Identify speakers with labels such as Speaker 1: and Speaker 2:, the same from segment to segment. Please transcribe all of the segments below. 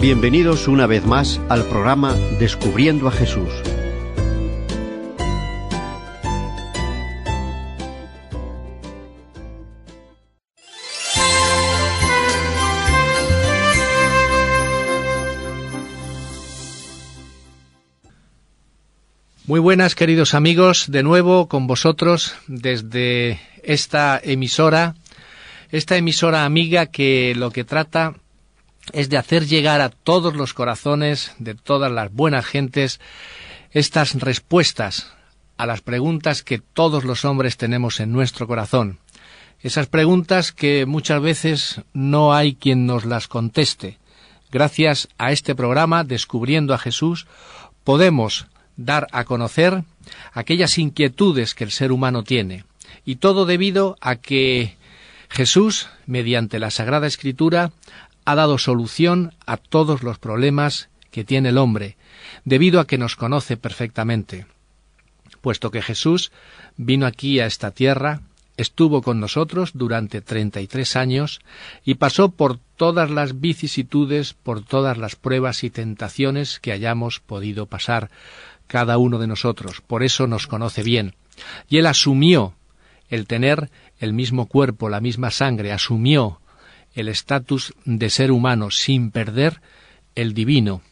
Speaker 1: Bienvenidos una vez más al programa Descubriendo a Jesús.
Speaker 2: Muy buenas queridos amigos, de nuevo con vosotros desde esta emisora, esta emisora amiga que lo que trata es de hacer llegar a todos los corazones de todas las buenas gentes estas respuestas a las preguntas que todos los hombres tenemos en nuestro corazón. Esas preguntas que muchas veces no hay quien nos las conteste. Gracias a este programa, Descubriendo a Jesús, podemos dar a conocer aquellas inquietudes que el ser humano tiene. Y todo debido a que Jesús, mediante la Sagrada Escritura, ha dado solución a todos los problemas que tiene el hombre, debido a que nos conoce perfectamente. Puesto que Jesús vino aquí a esta tierra, estuvo con nosotros durante treinta y tres años y pasó por todas las vicisitudes, por todas las pruebas y tentaciones que hayamos podido pasar, cada uno de nosotros, por eso nos conoce bien. Y él asumió el tener el mismo cuerpo, la misma sangre, asumió el estatus de ser humano sin perder el divino.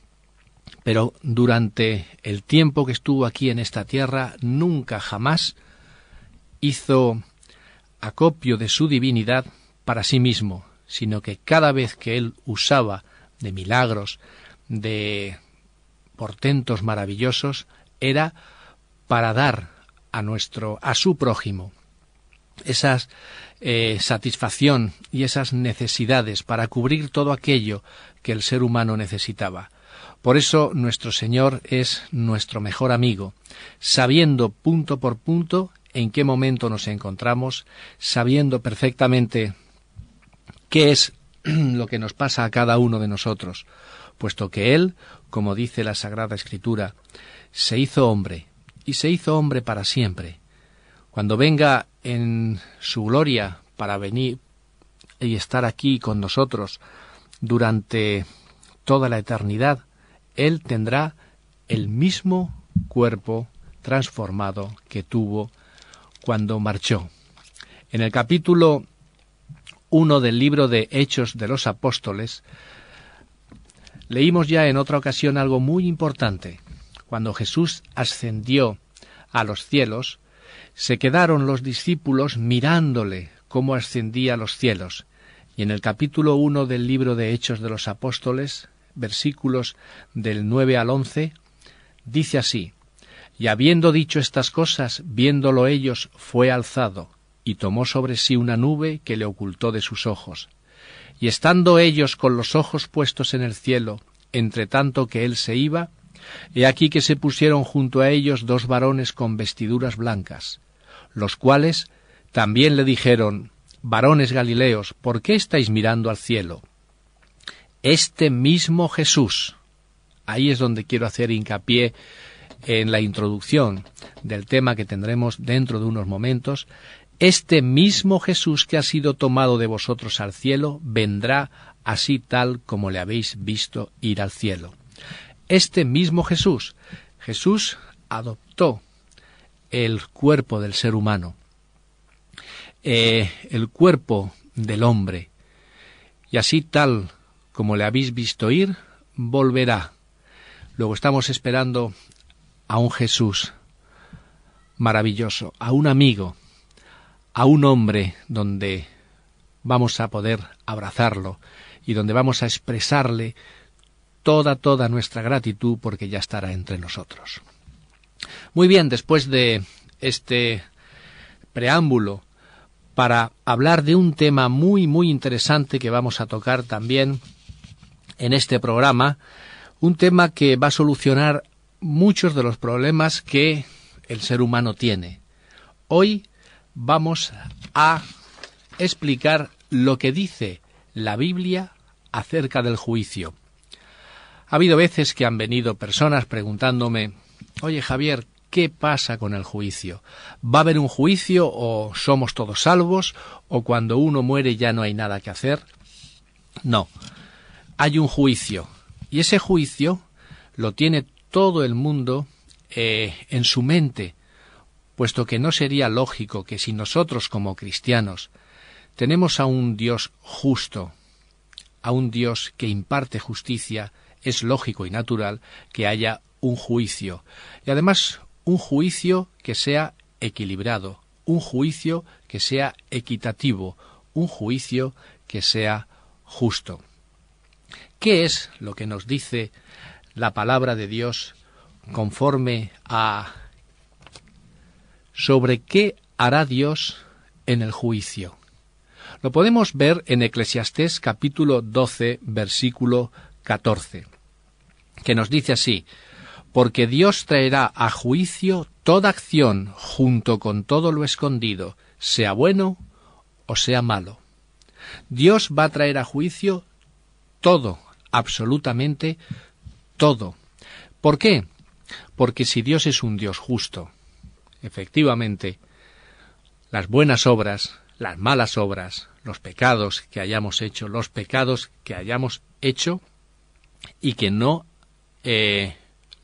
Speaker 2: Pero durante el tiempo que estuvo aquí en esta tierra, nunca jamás hizo acopio de su divinidad para sí mismo, sino que cada vez que él usaba de milagros, de portentos maravillosos era para dar a nuestro a su prójimo esa eh, satisfacción y esas necesidades para cubrir todo aquello que el ser humano necesitaba. Por eso nuestro Señor es nuestro mejor amigo, sabiendo punto por punto en qué momento nos encontramos, sabiendo perfectamente qué es lo que nos pasa a cada uno de nosotros, puesto que Él, como dice la Sagrada Escritura, se hizo hombre, y se hizo hombre para siempre. Cuando venga en su gloria para venir y estar aquí con nosotros durante toda la eternidad, Él tendrá el mismo cuerpo transformado que tuvo cuando marchó. En el capítulo 1 del libro de Hechos de los Apóstoles, Leímos ya en otra ocasión algo muy importante. Cuando Jesús ascendió a los cielos, se quedaron los discípulos mirándole cómo ascendía a los cielos. Y en el capítulo uno del libro de Hechos de los Apóstoles, versículos del nueve al once, dice así Y habiendo dicho estas cosas, viéndolo ellos, fue alzado, y tomó sobre sí una nube que le ocultó de sus ojos. Y estando ellos con los ojos puestos en el cielo, entre tanto que él se iba, he aquí que se pusieron junto a ellos dos varones con vestiduras blancas, los cuales también le dijeron, varones Galileos, ¿por qué estáis mirando al cielo? Este mismo Jesús, ahí es donde quiero hacer hincapié en la introducción del tema que tendremos dentro de unos momentos, este mismo Jesús que ha sido tomado de vosotros al cielo vendrá así tal como le habéis visto ir al cielo. Este mismo Jesús, Jesús adoptó el cuerpo del ser humano, eh, el cuerpo del hombre, y así tal como le habéis visto ir, volverá. Luego estamos esperando a un Jesús maravilloso, a un amigo, a un hombre donde vamos a poder abrazarlo y donde vamos a expresarle toda, toda nuestra gratitud porque ya estará entre nosotros. Muy bien, después de este preámbulo para hablar de un tema muy, muy interesante que vamos a tocar también en este programa, un tema que va a solucionar muchos de los problemas que el ser humano tiene. Hoy vamos a explicar lo que dice la Biblia acerca del juicio. Ha habido veces que han venido personas preguntándome, oye Javier, ¿qué pasa con el juicio? ¿Va a haber un juicio o somos todos salvos o cuando uno muere ya no hay nada que hacer? No, hay un juicio Y ese juicio lo tiene todo el mundo eh, en su mente, puesto que no sería lógico que si nosotros como cristianos tenemos a un Dios justo, a un Dios que imparte justicia, es lógico y natural que haya un juicio. Y además un juicio que sea equilibrado, un juicio que sea equitativo, un juicio que sea justo. ¿Qué es lo que nos dice la palabra de Dios conforme a sobre qué hará Dios en el juicio? Lo podemos ver en Eclesiastés capítulo 12, versículo 14, que nos dice así, porque Dios traerá a juicio toda acción junto con todo lo escondido, sea bueno o sea malo. Dios va a traer a juicio todo, absolutamente todo. ¿Por qué? Porque si Dios es un Dios justo, efectivamente, las buenas obras las malas obras, los pecados que hayamos hecho, los pecados que hayamos hecho y que no eh,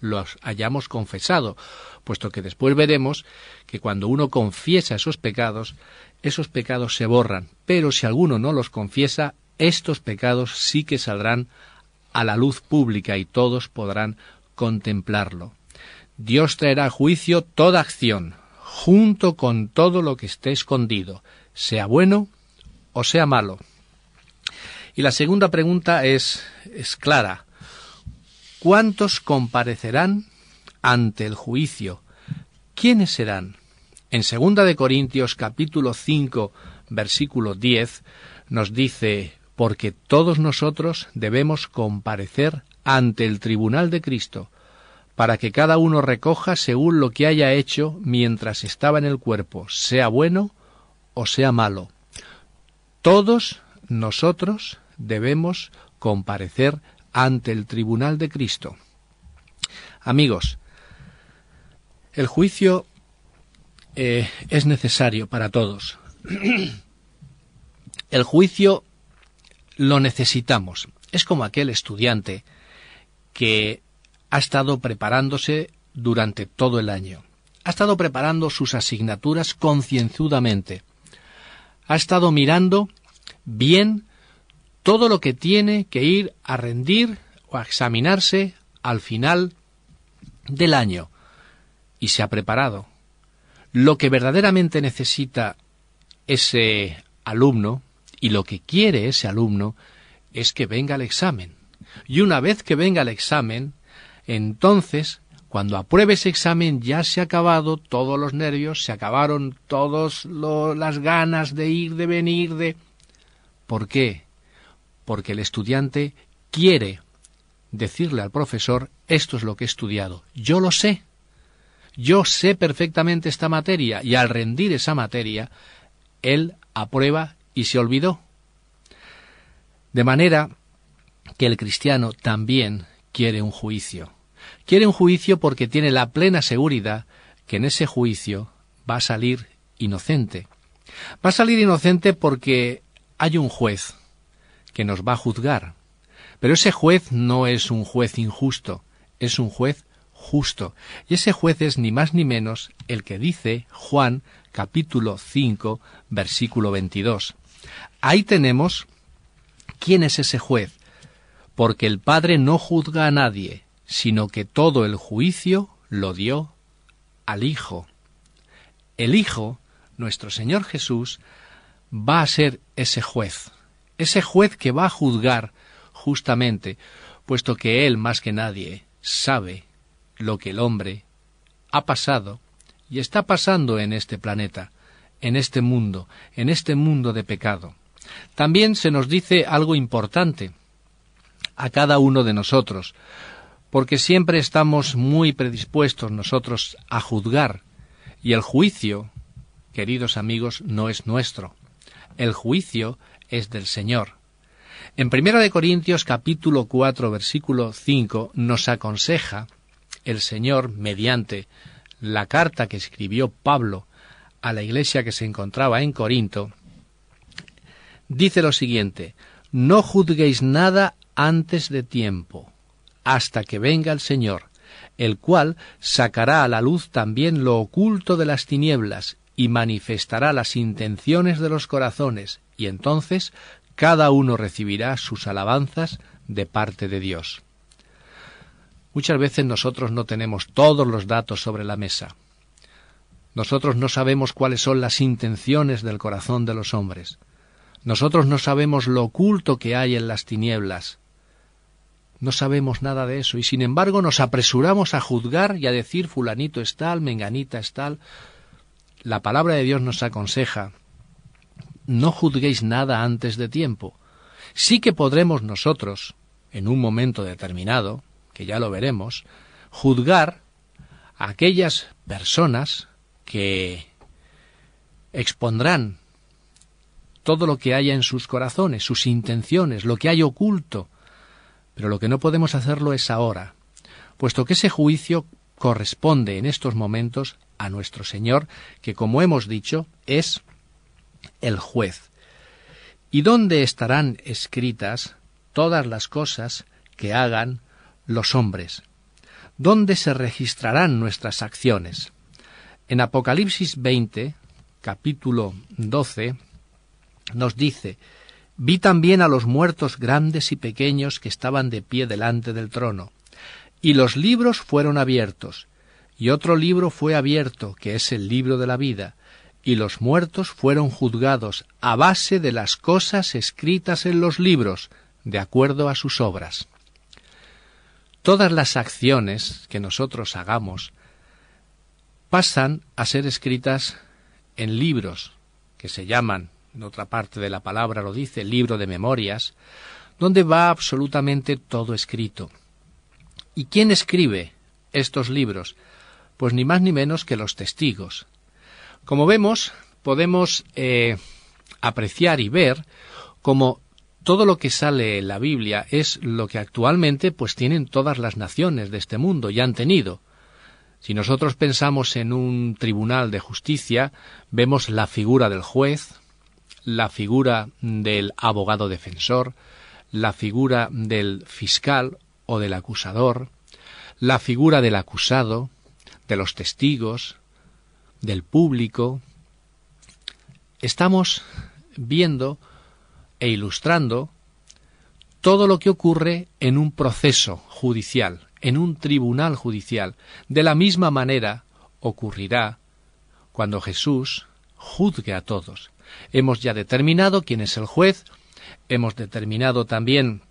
Speaker 2: los hayamos confesado, puesto que después veremos que cuando uno confiesa esos pecados, esos pecados se borran, pero si alguno no los confiesa, estos pecados sí que saldrán a la luz pública y todos podrán contemplarlo. Dios traerá a juicio toda acción, junto con todo lo que esté escondido, sea bueno o sea malo. Y la segunda pregunta es, es clara. ¿Cuántos comparecerán ante el juicio? ¿Quiénes serán? En segunda de Corintios capítulo 5 versículo 10 nos dice, porque todos nosotros debemos comparecer ante el tribunal de Cristo, para que cada uno recoja según lo que haya hecho mientras estaba en el cuerpo, sea bueno o sea malo. Todos nosotros debemos comparecer ante el tribunal de Cristo. Amigos, el juicio eh, es necesario para todos. el juicio lo necesitamos. Es como aquel estudiante que ha estado preparándose durante todo el año. Ha estado preparando sus asignaturas concienzudamente ha estado mirando bien todo lo que tiene que ir a rendir o a examinarse al final del año y se ha preparado. Lo que verdaderamente necesita ese alumno y lo que quiere ese alumno es que venga el examen. Y una vez que venga el examen, entonces cuando apruebe ese examen ya se ha acabado todos los nervios, se acabaron todas las ganas de ir, de venir, de... ¿Por qué? Porque el estudiante quiere decirle al profesor, esto es lo que he estudiado, yo lo sé, yo sé perfectamente esta materia, y al rendir esa materia, él aprueba y se olvidó. De manera que el cristiano también quiere un juicio. Quiere un juicio porque tiene la plena seguridad que en ese juicio va a salir inocente. Va a salir inocente porque hay un juez que nos va a juzgar. Pero ese juez no es un juez injusto, es un juez justo. Y ese juez es ni más ni menos el que dice Juan capítulo 5 versículo 22. Ahí tenemos quién es ese juez, porque el Padre no juzga a nadie, sino que todo el juicio lo dio al Hijo. El Hijo, nuestro Señor Jesús, va a ser ese juez, ese juez que va a juzgar justamente, puesto que Él más que nadie sabe lo que el hombre ha pasado y está pasando en este planeta, en este mundo, en este mundo de pecado. También se nos dice algo importante a cada uno de nosotros, porque siempre estamos muy predispuestos nosotros a juzgar, y el juicio, queridos amigos, no es nuestro. El juicio es del Señor. En Primera de Corintios capítulo 4 versículo 5 nos aconseja el Señor mediante la carta que escribió Pablo a la iglesia que se encontraba en Corinto, dice lo siguiente, no juzguéis nada antes de tiempo, hasta que venga el Señor, el cual sacará a la luz también lo oculto de las tinieblas y manifestará las intenciones de los corazones, y entonces cada uno recibirá sus alabanzas de parte de Dios. Muchas veces nosotros no tenemos todos los datos sobre la mesa. Nosotros no sabemos cuáles son las intenciones del corazón de los hombres. Nosotros no sabemos lo oculto que hay en las tinieblas. No sabemos nada de eso y sin embargo nos apresuramos a juzgar y a decir fulanito es tal, menganita es tal. La palabra de Dios nos aconseja no juzguéis nada antes de tiempo. Sí que podremos nosotros, en un momento determinado, que ya lo veremos, juzgar a aquellas personas que expondrán todo lo que haya en sus corazones, sus intenciones, lo que hay oculto. Pero lo que no podemos hacerlo es ahora, puesto que ese juicio corresponde en estos momentos a nuestro Señor, que como hemos dicho es el juez. ¿Y dónde estarán escritas todas las cosas que hagan los hombres? ¿Dónde se registrarán nuestras acciones? En Apocalipsis 20, capítulo 12, nos dice, Vi también a los muertos grandes y pequeños que estaban de pie delante del trono, y los libros fueron abiertos, y otro libro fue abierto, que es el libro de la vida, y los muertos fueron juzgados a base de las cosas escritas en los libros, de acuerdo a sus obras. Todas las acciones que nosotros hagamos pasan a ser escritas en libros que se llaman, en otra parte de la palabra lo dice, libro de memorias, donde va absolutamente todo escrito. ¿Y quién escribe estos libros? Pues ni más ni menos que los testigos. Como vemos, podemos eh, apreciar y ver cómo todo lo que sale en la Biblia es lo que actualmente pues tienen todas las naciones de este mundo y han tenido. Si nosotros pensamos en un tribunal de justicia, vemos la figura del juez, la figura del abogado defensor, la figura del fiscal o del acusador, la figura del acusado, de los testigos, del público. Estamos viendo e ilustrando todo lo que ocurre en un proceso judicial, en un tribunal judicial. De la misma manera ocurrirá cuando Jesús juzgue a todos. Hemos ya determinado quién es el juez, hemos determinado también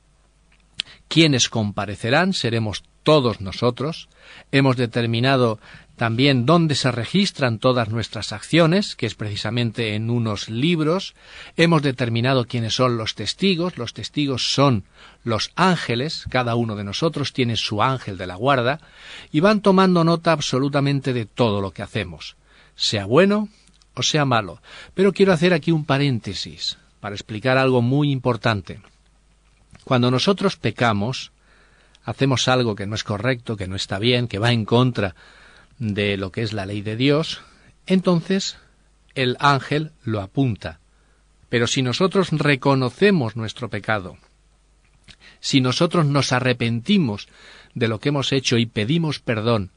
Speaker 2: quiénes comparecerán, seremos todos nosotros, hemos determinado también dónde se registran todas nuestras acciones, que es precisamente en unos libros. Hemos determinado quiénes son los testigos. Los testigos son los ángeles, cada uno de nosotros tiene su ángel de la guarda, y van tomando nota absolutamente de todo lo que hacemos, sea bueno o sea malo. Pero quiero hacer aquí un paréntesis para explicar algo muy importante. Cuando nosotros pecamos, hacemos algo que no es correcto, que no está bien, que va en contra de lo que es la ley de Dios, entonces el ángel lo apunta. Pero si nosotros reconocemos nuestro pecado, si nosotros nos arrepentimos de lo que hemos hecho y pedimos perdón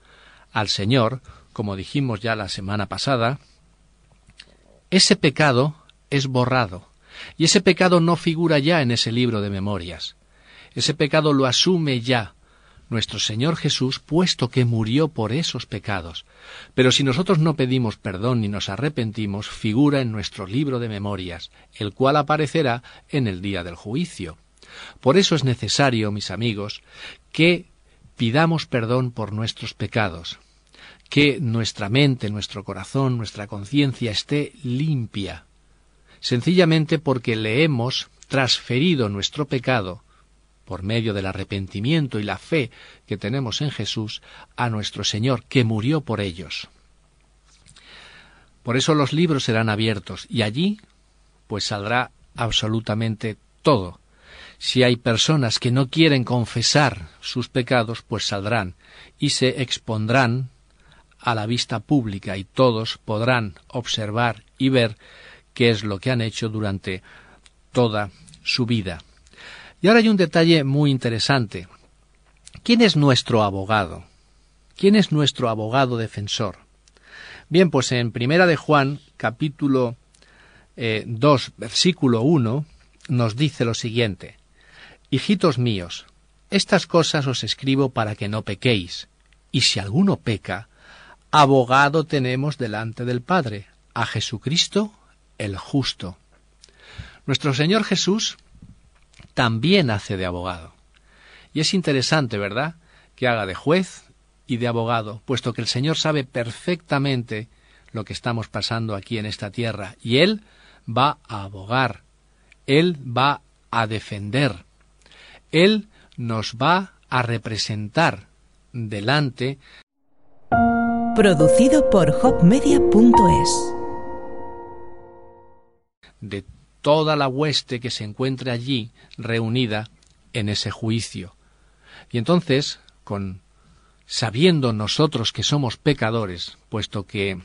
Speaker 2: al Señor, como dijimos ya la semana pasada, ese pecado es borrado, y ese pecado no figura ya en ese libro de memorias. Ese pecado lo asume ya nuestro Señor Jesús, puesto que murió por esos pecados. Pero si nosotros no pedimos perdón ni nos arrepentimos, figura en nuestro libro de memorias, el cual aparecerá en el día del juicio. Por eso es necesario, mis amigos, que pidamos perdón por nuestros pecados, que nuestra mente, nuestro corazón, nuestra conciencia esté limpia, sencillamente porque le hemos transferido nuestro pecado por medio del arrepentimiento y la fe que tenemos en Jesús, a nuestro Señor, que murió por ellos. Por eso los libros serán abiertos y allí pues saldrá absolutamente todo. Si hay personas que no quieren confesar sus pecados, pues saldrán y se expondrán a la vista pública y todos podrán observar y ver qué es lo que han hecho durante toda su vida. Y ahora hay un detalle muy interesante, ¿Quién es nuestro abogado? ¿Quién es nuestro abogado defensor? Bien, pues en Primera de Juan, capítulo 2, eh, versículo 1, nos dice lo siguiente. Hijitos míos, estas cosas os escribo para que no pequéis, y si alguno peca, abogado tenemos delante del Padre, a Jesucristo el justo. Nuestro Señor Jesús también hace de abogado. Y es interesante, ¿verdad?, que haga de juez y de abogado, puesto que el Señor sabe perfectamente lo que estamos pasando aquí en esta tierra, y Él va a abogar, Él va a defender, Él nos va a representar delante.
Speaker 3: Producido por hopmedia.es
Speaker 2: de toda la hueste que se encuentre allí reunida en ese juicio. Y entonces, con sabiendo nosotros que somos pecadores, puesto que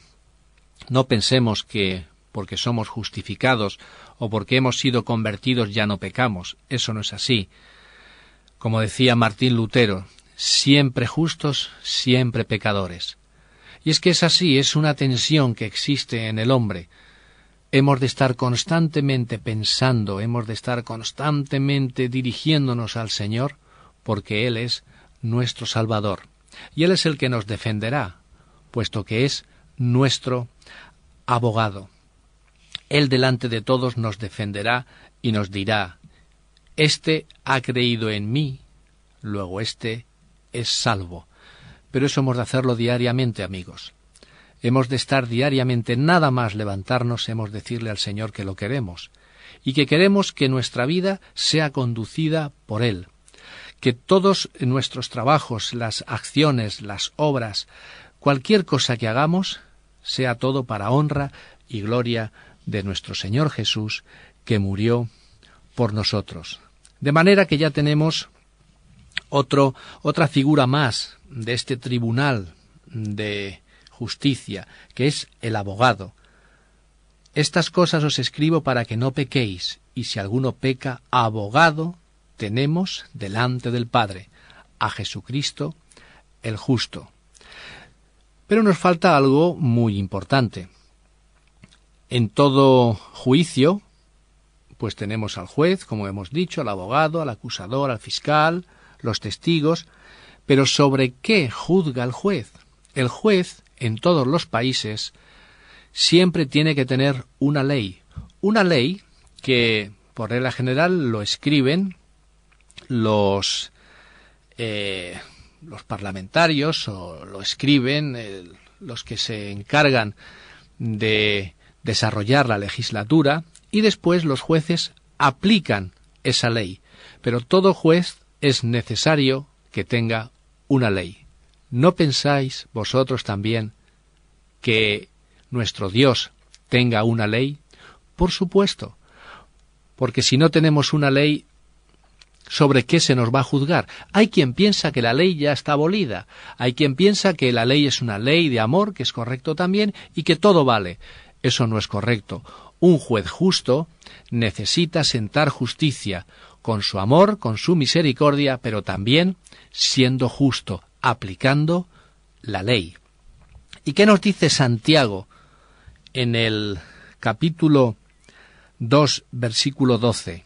Speaker 2: no pensemos que porque somos justificados o porque hemos sido convertidos ya no pecamos, eso no es así. Como decía Martín Lutero, siempre justos, siempre pecadores. Y es que es así, es una tensión que existe en el hombre. Hemos de estar constantemente pensando, hemos de estar constantemente dirigiéndonos al Señor, porque Él es nuestro Salvador. Y Él es el que nos defenderá, puesto que es nuestro abogado. Él delante de todos nos defenderá y nos dirá, Este ha creído en mí, luego este es salvo. Pero eso hemos de hacerlo diariamente, amigos. Hemos de estar diariamente, nada más levantarnos, hemos de decirle al Señor que lo queremos, y que queremos que nuestra vida sea conducida por Él, que todos nuestros trabajos, las acciones, las obras, cualquier cosa que hagamos, sea todo para honra y gloria de nuestro Señor Jesús, que murió por nosotros. De manera que ya tenemos otro, otra figura más de este tribunal de justicia, que es el abogado. Estas cosas os escribo para que no pequéis, y si alguno peca, abogado tenemos delante del Padre, a Jesucristo el justo. Pero nos falta algo muy importante. En todo juicio, pues tenemos al juez, como hemos dicho, al abogado, al acusador, al fiscal, los testigos, pero ¿sobre qué juzga el juez? El juez, en todos los países, siempre tiene que tener una ley, una ley que, por regla general, lo escriben los, eh, los parlamentarios o lo escriben los que se encargan de desarrollar la legislatura y después los jueces aplican esa ley. Pero todo juez es necesario que tenga una ley. ¿No pensáis vosotros también que nuestro Dios tenga una ley? Por supuesto, porque si no tenemos una ley, sobre qué se nos va a juzgar. Hay quien piensa que la ley ya está abolida, hay quien piensa que la ley es una ley de amor, que es correcto también, y que todo vale. Eso no es correcto. Un juez justo necesita sentar justicia, con su amor, con su misericordia, pero también siendo justo, aplicando la ley. ¿Y qué nos dice Santiago en el capítulo 2, versículo 12?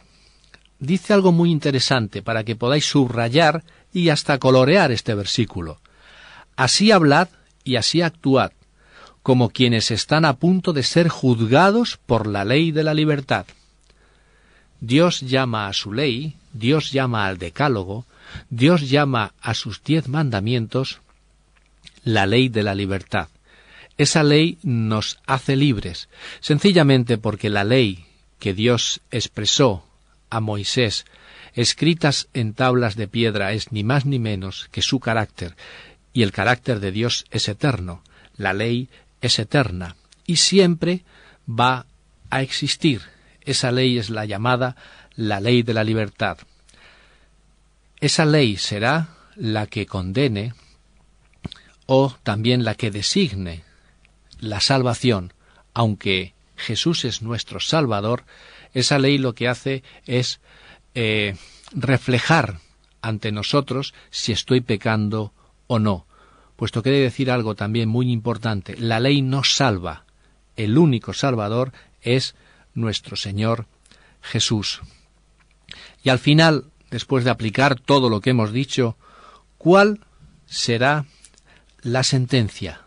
Speaker 2: dice algo muy interesante para que podáis subrayar y hasta colorear este versículo. Así hablad y así actuad, como quienes están a punto de ser juzgados por la ley de la libertad. Dios llama a su ley, Dios llama al decálogo, Dios llama a sus diez mandamientos la ley de la libertad. Esa ley nos hace libres, sencillamente porque la ley que Dios expresó a Moisés, escritas en tablas de piedra, es ni más ni menos que su carácter, y el carácter de Dios es eterno, la ley es eterna, y siempre va a existir. Esa ley es la llamada la ley de la libertad. Esa ley será la que condene o también la que designe la salvación, aunque Jesús es nuestro Salvador, esa ley lo que hace es eh, reflejar ante nosotros si estoy pecando o no, puesto que debe decir algo también muy importante. La ley no salva. El único salvador es nuestro Señor Jesús. Y al final, después de aplicar todo lo que hemos dicho, ¿cuál será la sentencia?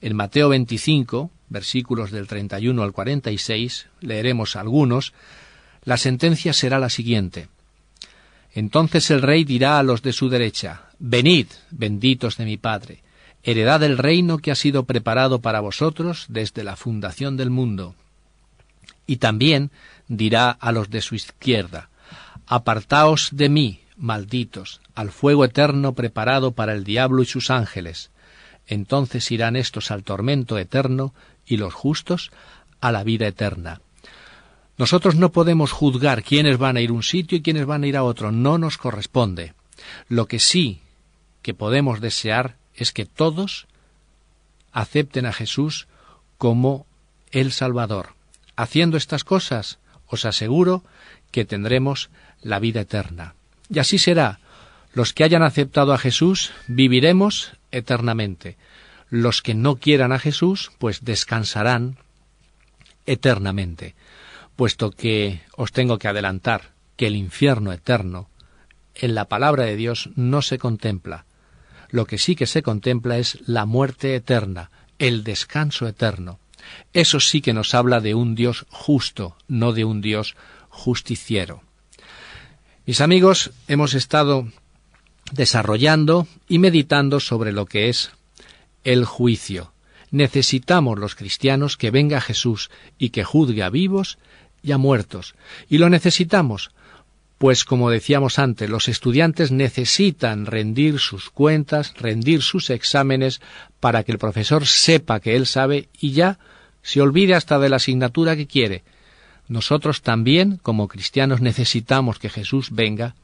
Speaker 2: En Mateo 25, versículos del 31 al 46, leeremos algunos, la sentencia será la siguiente. Entonces el rey dirá a los de su derecha, Venid, benditos de mi Padre, heredad del reino que ha sido preparado para vosotros desde la fundación del mundo. Y también dirá a los de su izquierda, Apartaos de mí, malditos, al fuego eterno preparado para el diablo y sus ángeles. Entonces irán estos al tormento eterno y los justos a la vida eterna. Nosotros no podemos juzgar quiénes van a ir a un sitio y quiénes van a ir a otro, no nos corresponde. Lo que sí que podemos desear es que todos acepten a Jesús como el Salvador. Haciendo estas cosas, os aseguro que tendremos la vida eterna. Y así será. Los que hayan aceptado a Jesús viviremos eternamente. Los que no quieran a Jesús, pues descansarán eternamente, puesto que os tengo que adelantar que el infierno eterno en la palabra de Dios no se contempla. Lo que sí que se contempla es la muerte eterna, el descanso eterno. Eso sí que nos habla de un Dios justo, no de un Dios justiciero. Mis amigos, hemos estado desarrollando y meditando sobre lo que es el juicio. Necesitamos los cristianos que venga Jesús y que juzgue a vivos y a muertos. Y lo necesitamos, pues como decíamos antes, los estudiantes necesitan rendir sus cuentas, rendir sus exámenes, para que el profesor sepa que él sabe y ya se olvide hasta de la asignatura que quiere. Nosotros también, como cristianos, necesitamos que Jesús venga,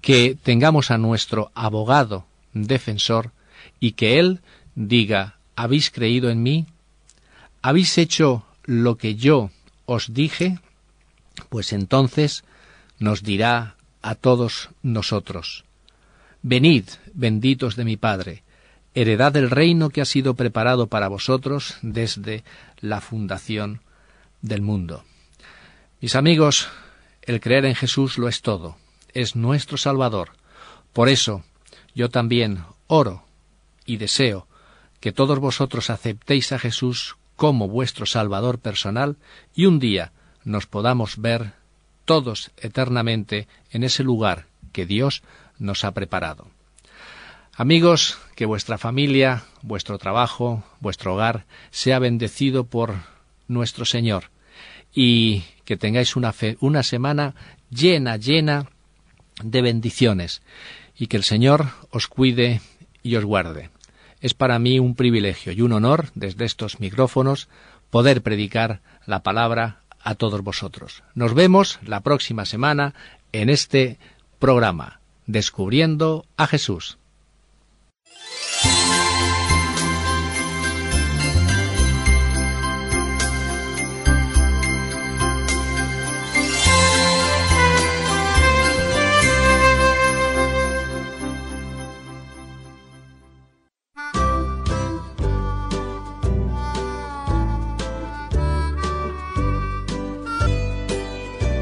Speaker 2: que tengamos a nuestro abogado defensor y que Él diga, ¿habéis creído en mí? ¿Habéis hecho lo que yo os dije? Pues entonces nos dirá a todos nosotros, Venid, benditos de mi Padre, heredad del reino que ha sido preparado para vosotros desde la fundación del mundo. Mis amigos, el creer en Jesús lo es todo, es nuestro Salvador. Por eso, yo también oro y deseo que todos vosotros aceptéis a Jesús como vuestro Salvador personal y un día nos podamos ver todos eternamente en ese lugar que Dios nos ha preparado. Amigos, que vuestra familia, vuestro trabajo, vuestro hogar sea bendecido por nuestro Señor y que tengáis una, fe, una semana llena, llena de bendiciones y que el Señor os cuide y os guarde. Es para mí un privilegio y un honor desde estos micrófonos poder predicar la palabra a todos vosotros. Nos vemos la próxima semana en este programa, Descubriendo a Jesús.